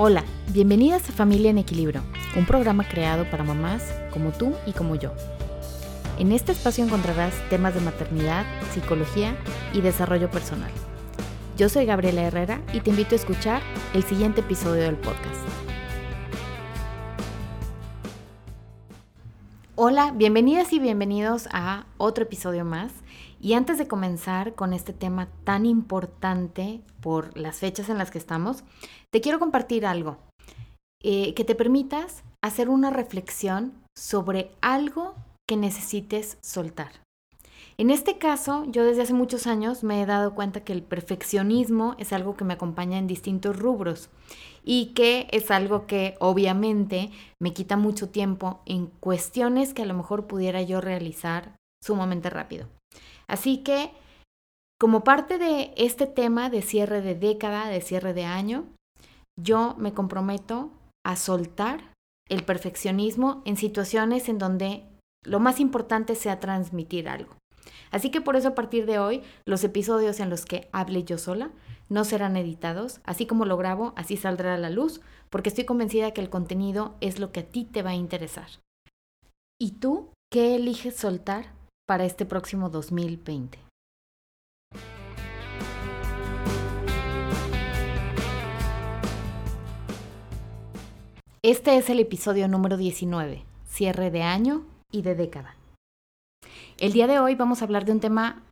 Hola, bienvenidas a Familia en Equilibrio, un programa creado para mamás como tú y como yo. En este espacio encontrarás temas de maternidad, psicología y desarrollo personal. Yo soy Gabriela Herrera y te invito a escuchar el siguiente episodio del podcast. Hola, bienvenidas y bienvenidos a otro episodio más. Y antes de comenzar con este tema tan importante por las fechas en las que estamos, te quiero compartir algo eh, que te permitas hacer una reflexión sobre algo que necesites soltar. En este caso, yo desde hace muchos años me he dado cuenta que el perfeccionismo es algo que me acompaña en distintos rubros y que es algo que obviamente me quita mucho tiempo en cuestiones que a lo mejor pudiera yo realizar sumamente rápido. Así que, como parte de este tema de cierre de década, de cierre de año, yo me comprometo a soltar el perfeccionismo en situaciones en donde lo más importante sea transmitir algo. Así que por eso a partir de hoy los episodios en los que hable yo sola no serán editados, así como lo grabo, así saldrá a la luz, porque estoy convencida que el contenido es lo que a ti te va a interesar. ¿Y tú qué eliges soltar para este próximo 2020? Este es el episodio número 19, cierre de año y de década. El día de hoy vamos a hablar de un tema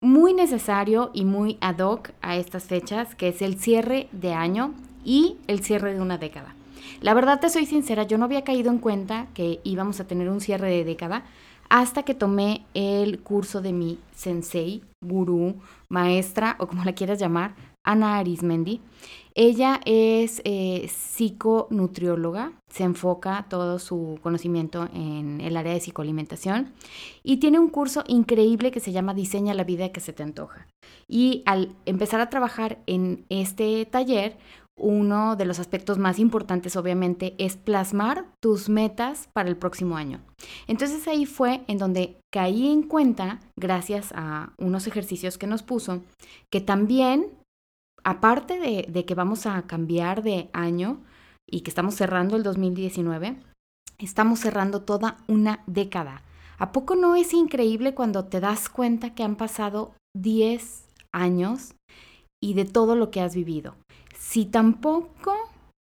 muy necesario y muy ad hoc a estas fechas, que es el cierre de año y el cierre de una década. La verdad te soy sincera, yo no había caído en cuenta que íbamos a tener un cierre de década hasta que tomé el curso de mi sensei, gurú, maestra o como la quieras llamar, Ana Arismendi. Ella es eh, psiconutrióloga, se enfoca todo su conocimiento en el área de psicoalimentación y tiene un curso increíble que se llama Diseña la vida que se te antoja. Y al empezar a trabajar en este taller, uno de los aspectos más importantes obviamente es plasmar tus metas para el próximo año. Entonces ahí fue en donde caí en cuenta, gracias a unos ejercicios que nos puso, que también aparte de, que vamos a cambiar de año y que estamos cerrando el 2019, estamos cerrando toda una década. ¿A poco no es increíble cuando te das cuenta que han pasado 10 años y de todo lo que has vivido? Si tampoco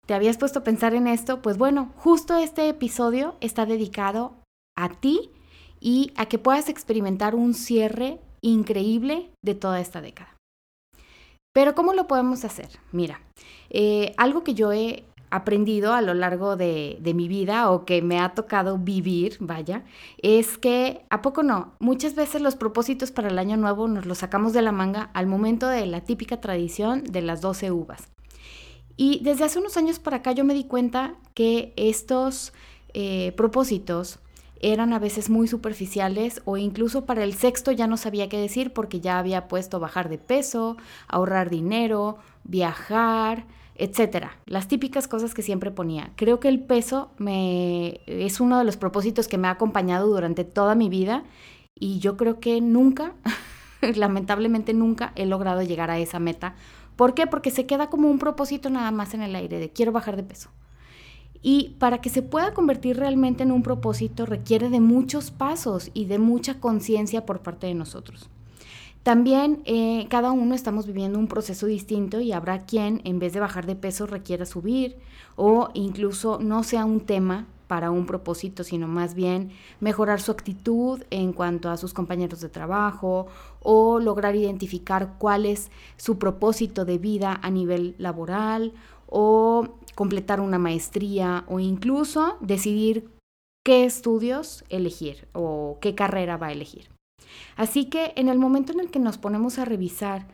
te habías puesto a pensar en esto, pues bueno, justo este episodio está dedicado a ti y a que puedas experimentar un cierre increíble de toda esta década. Pero ¿cómo lo podemos hacer? Mira, eh, algo que yo he aprendido a lo largo de, de, mi vida o que me ha tocado vivir, vaya, es que, ¿a poco no? Muchas veces los propósitos para el año nuevo nos los sacamos de la manga al momento de la típica tradición de las 12 uvas. Y desde hace unos años para acá yo me di cuenta que estos eh, propósitos eran a veces muy superficiales o incluso para el sexto ya no sabía qué decir porque ya había puesto bajar de peso, ahorrar dinero, viajar, etcétera. Las típicas cosas que siempre ponía. Creo que el peso me es uno de los propósitos que me ha acompañado durante toda mi vida y yo creo que nunca, lamentablemente nunca he logrado llegar a esa meta. ¿Por qué? Porque se queda como un propósito nada más en el aire de quiero bajar de peso. Y para que se pueda convertir realmente en un propósito requiere de muchos pasos y de mucha conciencia por parte de nosotros. También eh, cada uno estamos viviendo un proceso distinto y habrá quien en vez de bajar de peso requiera subir o incluso no sea un tema para un propósito, sino más bien mejorar su actitud en cuanto a sus compañeros de trabajo o lograr identificar cuál es su propósito de vida a nivel laboral o completar una maestría o incluso decidir qué estudios elegir o qué carrera va a elegir. Así que en el momento en el que nos ponemos a revisar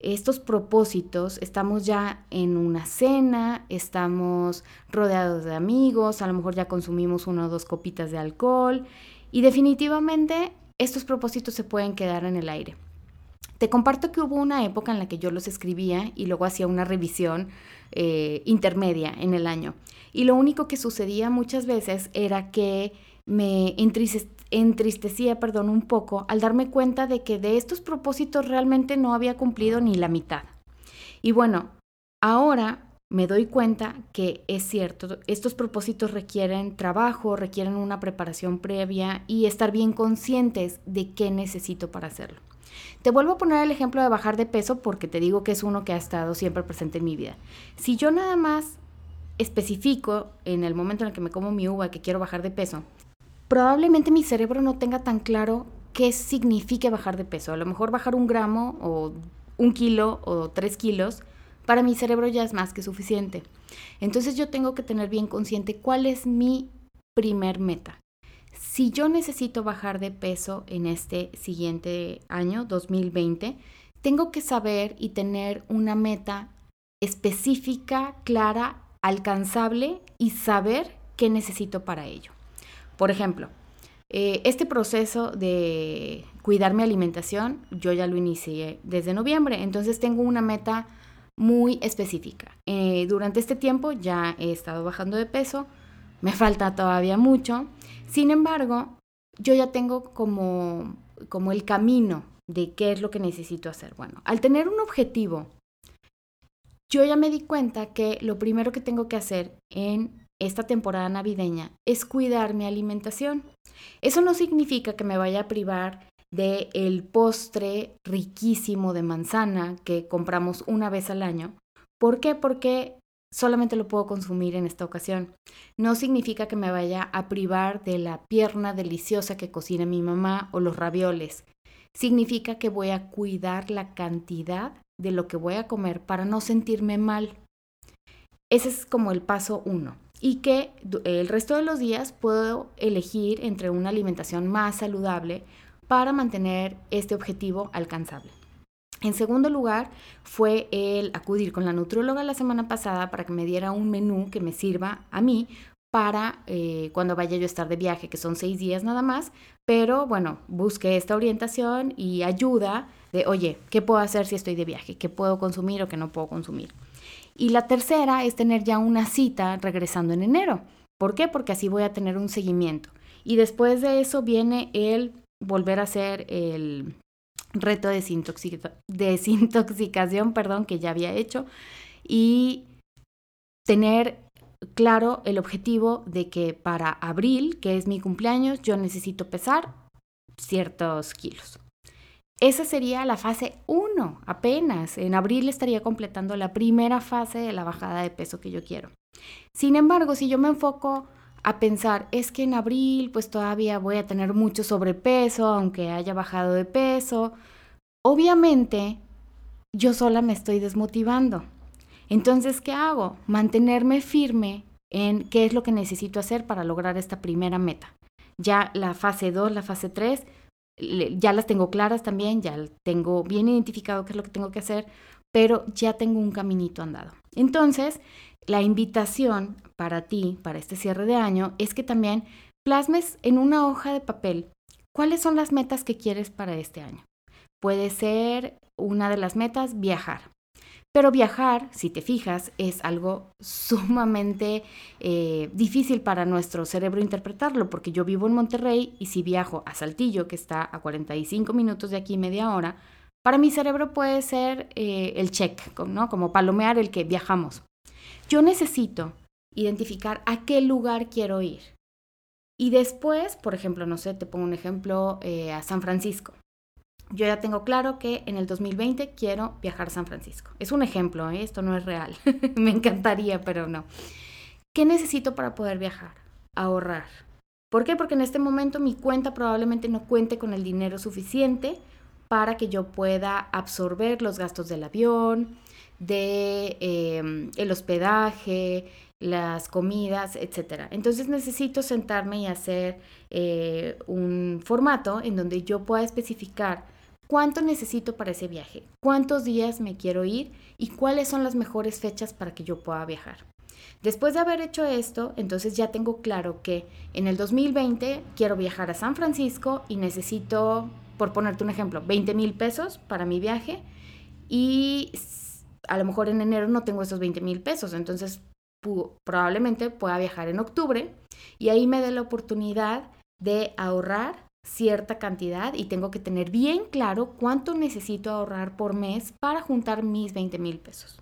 estos propósitos, estamos ya en una cena, estamos rodeados de amigos, a lo mejor ya consumimos una o dos copitas de alcohol y definitivamente estos propósitos se pueden quedar en el aire. Te comparto que hubo una época en la que yo los escribía y luego hacía una revisión eh, intermedia en el año. Y lo único que sucedía muchas veces era que me entristecía perdón, un poco al darme cuenta de que de estos propósitos realmente no había cumplido ni la mitad. Y bueno, ahora me doy cuenta que es cierto, estos propósitos requieren trabajo, requieren una preparación previa y estar bien conscientes de qué necesito para hacerlo. Te vuelvo a poner el ejemplo de bajar de peso porque te digo que es uno que ha estado siempre presente en mi vida. Si yo nada más especifico en el momento en el que me como mi uva que quiero bajar de peso, probablemente mi cerebro no tenga tan claro qué significa bajar de peso. A lo mejor bajar un gramo o un kilo o tres kilos para mi cerebro ya es más que suficiente. Entonces yo tengo que tener bien consciente cuál es mi primer meta. Si yo necesito bajar de peso en este siguiente año, 2020, tengo que saber y tener una meta específica, clara, alcanzable y saber qué necesito para ello. Por ejemplo, eh, este proceso de cuidar mi alimentación, yo ya lo inicié desde noviembre, entonces tengo una meta muy específica. Eh, durante este tiempo ya he estado bajando de peso, me falta todavía mucho, sin embargo, yo ya tengo como, como el camino de qué es lo que necesito hacer. Bueno, al tener un objetivo, yo ya me di cuenta que lo primero que tengo que hacer en esta temporada navideña es cuidar mi alimentación. Eso no significa que me vaya a privar de el postre riquísimo de manzana que compramos una vez al año. ¿Por qué? Porque solamente lo puedo consumir en esta ocasión. No significa que me vaya a privar de la pierna deliciosa que cocina mi mamá o los ravioles. Significa que voy a cuidar la cantidad de lo que voy a comer para no sentirme mal. Ese es como el paso uno. Y que el resto de los días puedo elegir entre una alimentación más saludable para mantener este objetivo alcanzable. En segundo lugar, fue el acudir con la nutrióloga la semana pasada para que me diera un menú que me sirva a mí para eh, cuando vaya yo a estar de viaje, que son seis días nada más, pero bueno, busqué esta orientación y ayuda de, oye, ¿qué puedo hacer si estoy de viaje? ¿Qué puedo consumir o qué no puedo consumir? Y la tercera es tener ya una cita regresando en enero. ¿Por qué? Porque así voy a tener un seguimiento. Y después de eso viene el volver a hacer el reto de desintoxicación perdón, que ya había hecho y tener claro el objetivo de que para abril, que es mi cumpleaños, yo necesito pesar ciertos kilos. Esa sería la fase 1, apenas. En abril estaría completando la primera fase de la bajada de peso que yo quiero. Sin embargo, si yo me enfoco a pensar, es que en abril pues todavía voy a tener mucho sobrepeso, aunque haya bajado de peso. Obviamente, yo sola me estoy desmotivando. Entonces, ¿qué hago? Mantenerme firme en qué es lo que necesito hacer para lograr esta primera meta. Ya la fase 2, la fase 3, ya las tengo claras también, ya tengo bien identificado qué es lo que tengo que hacer, pero ya tengo un caminito andado. Entonces, la invitación para ti, para este cierre de año, es que también plasmes en una hoja de papel cuáles son las metas que quieres para este año. Puede ser una de las metas viajar. Pero viajar, si te fijas, es algo sumamente eh, difícil para nuestro cerebro interpretarlo, porque yo vivo en Monterrey y si viajo a Saltillo, que está a 45 minutos de aquí, media hora, para mi cerebro puede ser eh, el check, ¿no? Como palomear el que viajamos. Yo necesito identificar a qué lugar quiero ir. Y después, por ejemplo, no sé, te pongo un ejemplo eh, a San Francisco. Yo ya tengo claro que en el 2020 quiero viajar a San Francisco. Es un ejemplo, ¿eh? esto no es real. Me encantaría, pero no. ¿Qué necesito para poder viajar? Ahorrar. ¿Por qué? Porque en este momento mi cuenta probablemente no cuente con el dinero suficiente para que yo pueda absorber los gastos del avión, de em, el hospedaje, las comidas, etc. Entonces necesito sentarme y hacer eh, un formato en donde yo pueda especificar cuánto necesito para ese viaje, cuántos días me quiero ir y cuáles son las mejores fechas para que yo pueda viajar. Después de haber hecho esto, entonces ya tengo claro que en el 2020 quiero viajar a San Francisco y necesito, por ponerte un ejemplo, 20 mil pesos para mi viaje y a lo mejor en enero no tengo esos 20 mil pesos, entonces probablemente pueda viajar en octubre y ahí me dé la oportunidad de ahorrar cierta cantidad y tengo que tener bien claro cuánto necesito ahorrar por mes para juntar mis 20 mil pesos.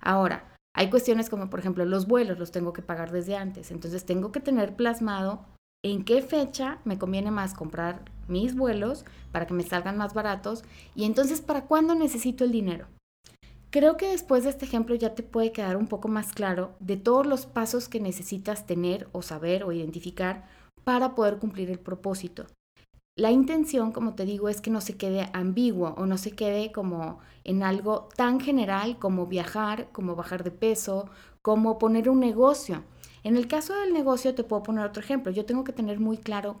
Ahora, Hay cuestiones como, por ejemplo, los vuelos los tengo que pagar desde antes. Entonces tengo que tener plasmado en qué fecha me conviene más comprar mis vuelos para que me salgan más baratos y entonces para cuándo necesito el dinero. Creo que después de este ejemplo ya te puede quedar un poco más claro de todos los pasos que necesitas tener o saber o identificar para poder cumplir el propósito. La intención, como te digo, es que no se quede ambiguo o no se quede como en algo tan general como viajar, como bajar de peso, como poner un negocio. En el caso del negocio te puedo poner otro ejemplo. Yo tengo que tener muy claro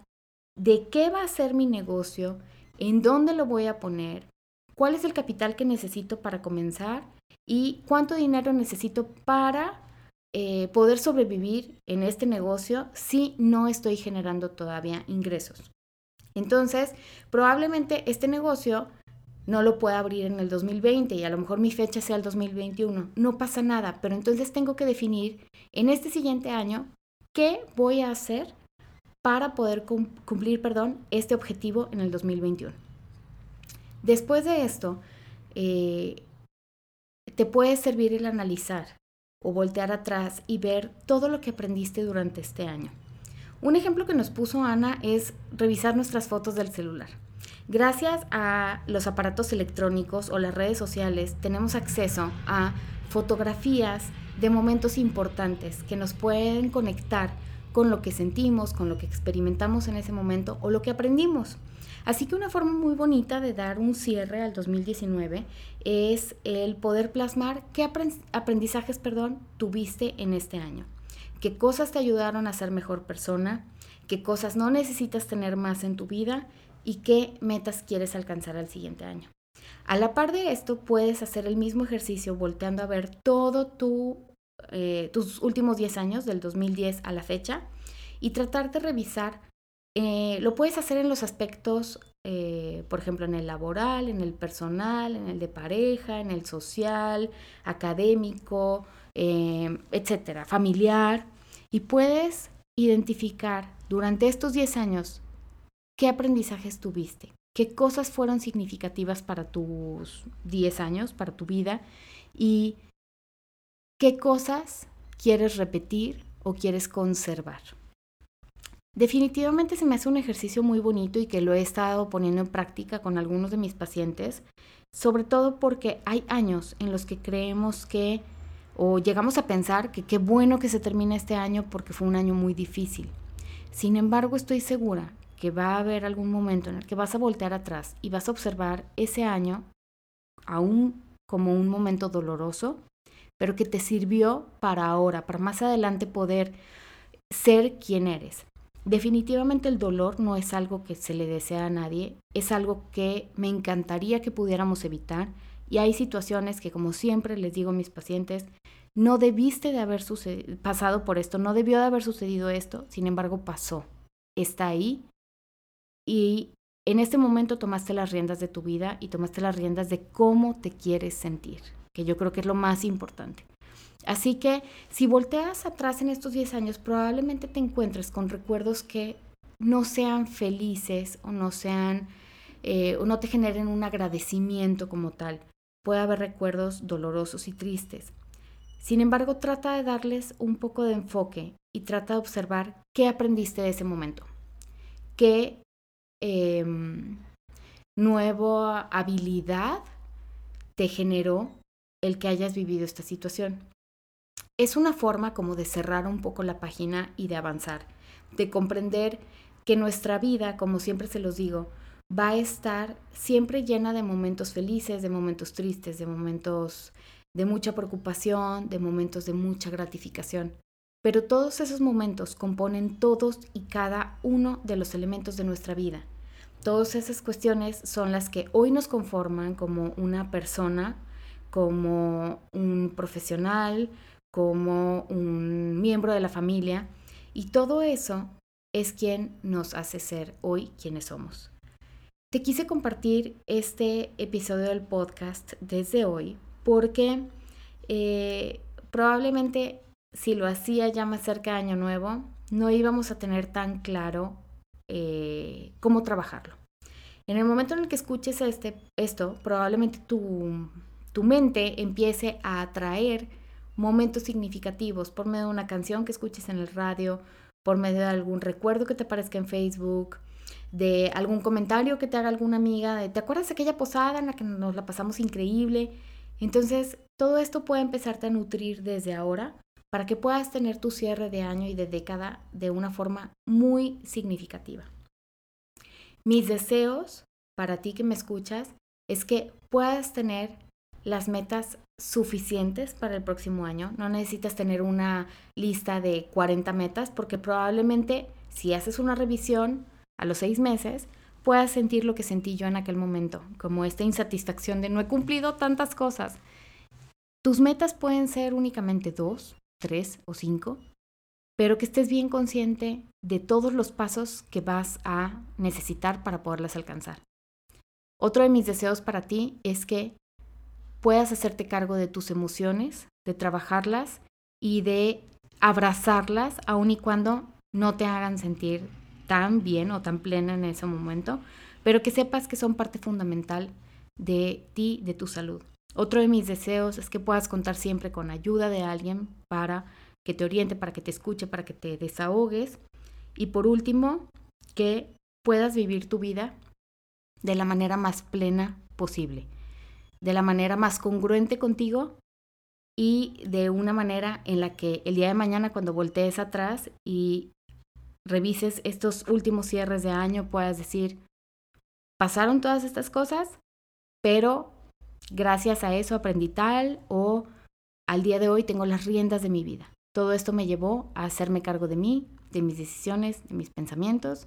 de qué va a ser mi negocio, en dónde lo voy a poner, cuál es el capital que necesito para comenzar y cuánto dinero necesito para eh, poder sobrevivir en este negocio si no estoy generando todavía ingresos. Entonces, probablemente este negocio no lo pueda abrir en el 2020 y a lo mejor mi fecha sea el 2021. No pasa nada, pero entonces tengo que definir en este siguiente año qué voy a hacer para poder cumplir, perdón, este objetivo en el 2021. Después de esto, eh, te puede servir el analizar o voltear atrás y ver todo lo que aprendiste durante este año. Un ejemplo que nos puso Ana es revisar nuestras fotos del celular. Gracias a los aparatos electrónicos o las redes sociales tenemos acceso a fotografías de momentos importantes que nos pueden conectar con lo que sentimos, con lo que experimentamos en ese momento o lo que aprendimos. Así que una forma muy bonita de dar un cierre al 2019 es el poder plasmar qué aprendizajes perdón, tuviste en este año qué cosas te ayudaron a ser mejor persona, qué cosas no necesitas tener más en tu vida y qué metas quieres alcanzar al siguiente año. A la par de esto, puedes hacer el mismo ejercicio volteando a ver todo tu, eh, tus últimos 10 años, del 2010 a la fecha, y tratar de revisar. Eh, lo puedes hacer en los aspectos, eh, por ejemplo, en el laboral, en el personal, en el de pareja, en el social, académico, Em, etcétera, familiar, y puedes identificar durante estos 10 años qué aprendizajes tuviste, qué cosas fueron significativas para tus 10 años, para tu vida, y qué cosas quieres repetir o quieres conservar. Definitivamente se me hace un ejercicio muy bonito y que lo he estado poniendo en práctica con algunos de mis pacientes, sobre todo porque hay años en los que creemos que o llegamos a pensar que qué bueno que se termine este año porque fue un año muy difícil. Sin embargo, estoy segura que va a haber algún momento en el que vas a voltear atrás y vas a observar ese año aún como un momento doloroso, pero que te sirvió para ahora, para más adelante poder ser quien eres. Definitivamente el dolor no es algo que se le desea a nadie, es algo que me encantaría que pudiéramos evitar y hay situaciones que, como siempre les digo a mis pacientes, no debiste de haber pasado por esto, no debió de haber sucedido esto, sin embargo pasó, está ahí y en este momento tomaste las riendas de tu vida y tomaste las riendas de cómo te quieres sentir, que yo creo que es lo más importante. Así que si volteas atrás en estos 10 años, probablemente te encuentres con recuerdos que no sean felices o no sean eh, o no te generen un agradecimiento como tal puede haber recuerdos dolorosos y tristes. Sin embargo, trata de darles un poco de enfoque y trata de observar qué aprendiste de ese momento, qué em, nueva habilidad te generó el que hayas vivido esta situación. Es una forma como de cerrar un poco la página y de avanzar, de comprender que nuestra vida, como siempre se los digo, va a estar siempre llena de momentos felices, de momentos tristes, de momentos de mucha preocupación, de momentos de mucha gratificación. Pero todos esos momentos componen todos y cada uno de los elementos de nuestra vida. Todas esas cuestiones son las que hoy nos conforman como una persona, como un profesional, como un miembro de la familia. Y todo eso es quien nos hace ser hoy quienes somos. Te quise compartir este episodio del podcast desde hoy porque eh, probablemente si lo hacía ya más cerca de Año Nuevo, no íbamos a tener tan claro eh, cómo trabajarlo. En el momento en el que escuches este, esto, probablemente tu, tu mente empiece a atraer momentos significativos por medio de una canción que escuches en el radio, por medio de algún recuerdo que te aparezca en Facebook, de algún comentario que te haga alguna amiga, de, ¿te acuerdas de aquella posada en la que nos la pasamos increíble? Entonces, todo esto puede empezarte a nutrir desde ahora para que puedas tener tu cierre de año y de década de una forma muy significativa. Mis deseos para ti que me escuchas es que puedas tener las metas suficientes para el próximo año. No necesitas tener una lista de 40 metas porque probablemente si haces una revisión a los seis meses, puedas sentir lo que sentí yo en aquel momento, como esta insatisfacción de no he cumplido tantas cosas. Tus metas pueden ser únicamente dos, tres o cinco, pero que estés bien consciente de todos los pasos que vas a necesitar para poderlas alcanzar. Otro de mis deseos para ti es que puedas hacerte cargo de tus emociones, de trabajarlas y de abrazarlas aun y cuando no te hagan sentir tan bien o tan plena en ese momento, pero que sepas que son parte fundamental de ti, de tu salud. Otro de mis deseos es que puedas contar siempre con ayuda de alguien para que te oriente, para que te escuche, para que te desahogues. Y por último, que puedas vivir tu vida de la manera más plena posible, de la manera más congruente contigo y de una manera en la que el día de mañana cuando voltees atrás y revises estos últimos cierres de año, puedas decir, pasaron todas estas cosas, pero gracias a eso aprendí tal o al día de hoy tengo las riendas de mi vida. Todo esto me llevó a hacerme cargo de mí, de mis decisiones, de mis pensamientos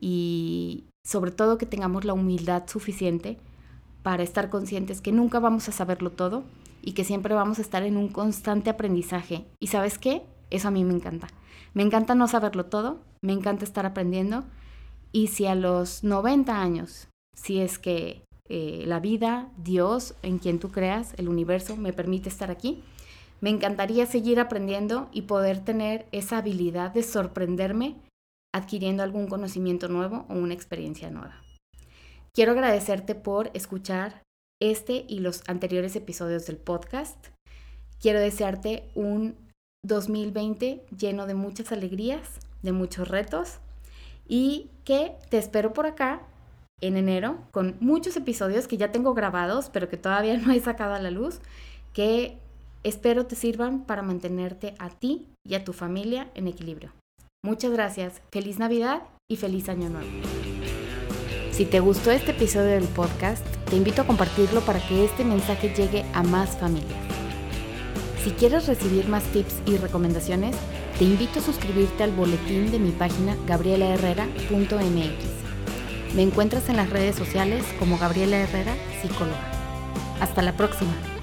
y sobre todo que tengamos la humildad suficiente para estar conscientes que nunca vamos a saberlo todo y que siempre vamos a estar en un constante aprendizaje. ¿Y sabes qué? Eso a mí me encanta. Me encanta no saberlo todo, me encanta estar aprendiendo y si a los 90 años, si es que eh, la vida, Dios, en quien tú creas, el universo, me permite estar aquí, me encantaría seguir aprendiendo y poder tener esa habilidad de sorprenderme adquiriendo algún conocimiento nuevo o una experiencia nueva. Quiero agradecerte por escuchar este y los anteriores episodios del podcast. Quiero desearte un 2020 lleno de muchas alegrías, de muchos retos y que te espero por acá en enero con muchos episodios que ya tengo grabados, pero que todavía no he sacado a la luz, que espero te sirvan para mantenerte a ti y a tu familia en equilibrio. Muchas gracias, feliz Navidad y feliz Año Nuevo. Si te gustó este episodio del podcast, te invito a compartirlo para que este mensaje llegue a más familias. Si quieres recibir más tips y recomendaciones, te invito a suscribirte al boletín de mi página gabrielaherrera.mx. Me encuentras en las redes sociales como Gabriela Herrera, psicóloga. Hasta la próxima.